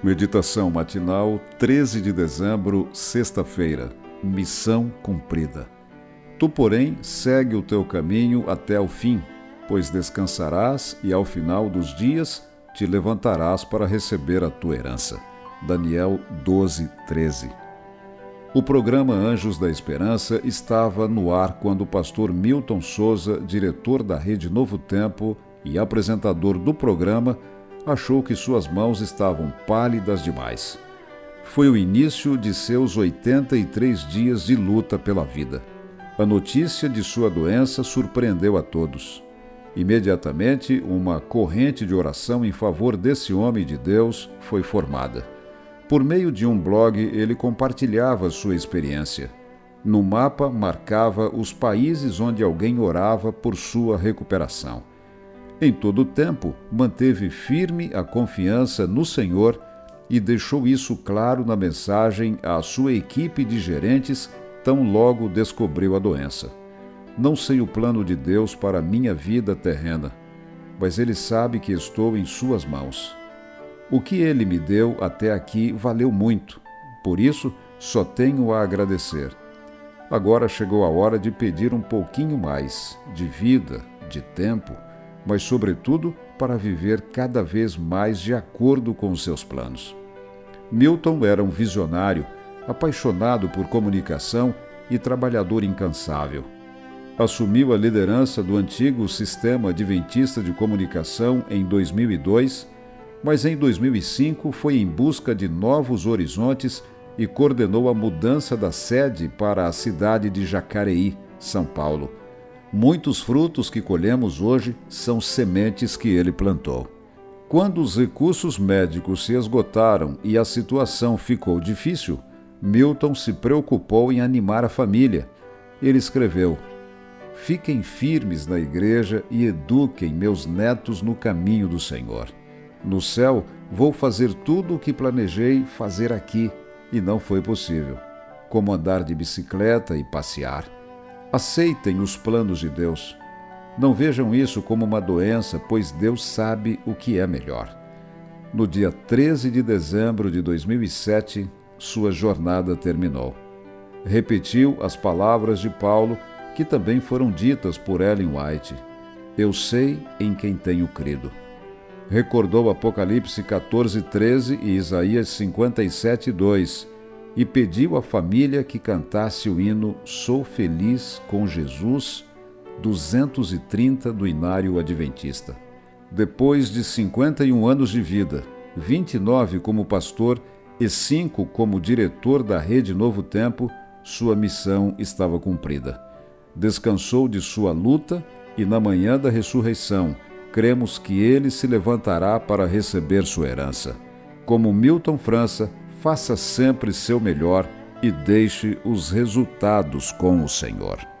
Meditação matinal, 13 de dezembro, sexta-feira. Missão cumprida. Tu, porém, segue o teu caminho até o fim, pois descansarás e ao final dos dias te levantarás para receber a tua herança. Daniel 12, 13. O programa Anjos da Esperança estava no ar quando o pastor Milton Souza, diretor da Rede Novo Tempo e apresentador do programa, achou que suas mãos estavam pálidas demais. Foi o início de seus 83 dias de luta pela vida. A notícia de sua doença surpreendeu a todos. Imediatamente, uma corrente de oração em favor desse homem de Deus foi formada. Por meio de um blog, ele compartilhava sua experiência. No mapa, marcava os países onde alguém orava por sua recuperação. Em todo o tempo, manteve firme a confiança no Senhor e deixou isso claro na mensagem à sua equipe de gerentes tão logo descobriu a doença. Não sei o plano de Deus para minha vida terrena, mas Ele sabe que estou em Suas mãos. O que Ele me deu até aqui valeu muito, por isso só tenho a agradecer. Agora chegou a hora de pedir um pouquinho mais de vida, de tempo mas, sobretudo, para viver cada vez mais de acordo com os seus planos. Milton era um visionário, apaixonado por comunicação e trabalhador incansável. Assumiu a liderança do antigo Sistema Adventista de Comunicação em 2002, mas em 2005 foi em busca de novos horizontes e coordenou a mudança da sede para a cidade de Jacareí, São Paulo Muitos frutos que colhemos hoje são sementes que ele plantou. Quando os recursos médicos se esgotaram e a situação ficou difícil, Milton se preocupou em animar a família. Ele escreveu: Fiquem firmes na igreja e eduquem meus netos no caminho do Senhor. No céu, vou fazer tudo o que planejei fazer aqui e não foi possível, como andar de bicicleta e passear. Aceitem os planos de Deus. Não vejam isso como uma doença, pois Deus sabe o que é melhor. No dia 13 de dezembro de 2007, sua jornada terminou. Repetiu as palavras de Paulo, que também foram ditas por Ellen White: Eu sei em quem tenho crido. Recordou Apocalipse 14, 13 e Isaías 57, 2 e pediu à família que cantasse o hino Sou Feliz com Jesus, 230 do Inário Adventista. Depois de 51 anos de vida, 29 como pastor e 5 como diretor da Rede Novo Tempo, sua missão estava cumprida. Descansou de sua luta e na manhã da ressurreição, cremos que ele se levantará para receber sua herança. Como Milton França, faça sempre seu melhor e deixe os resultados com o Senhor.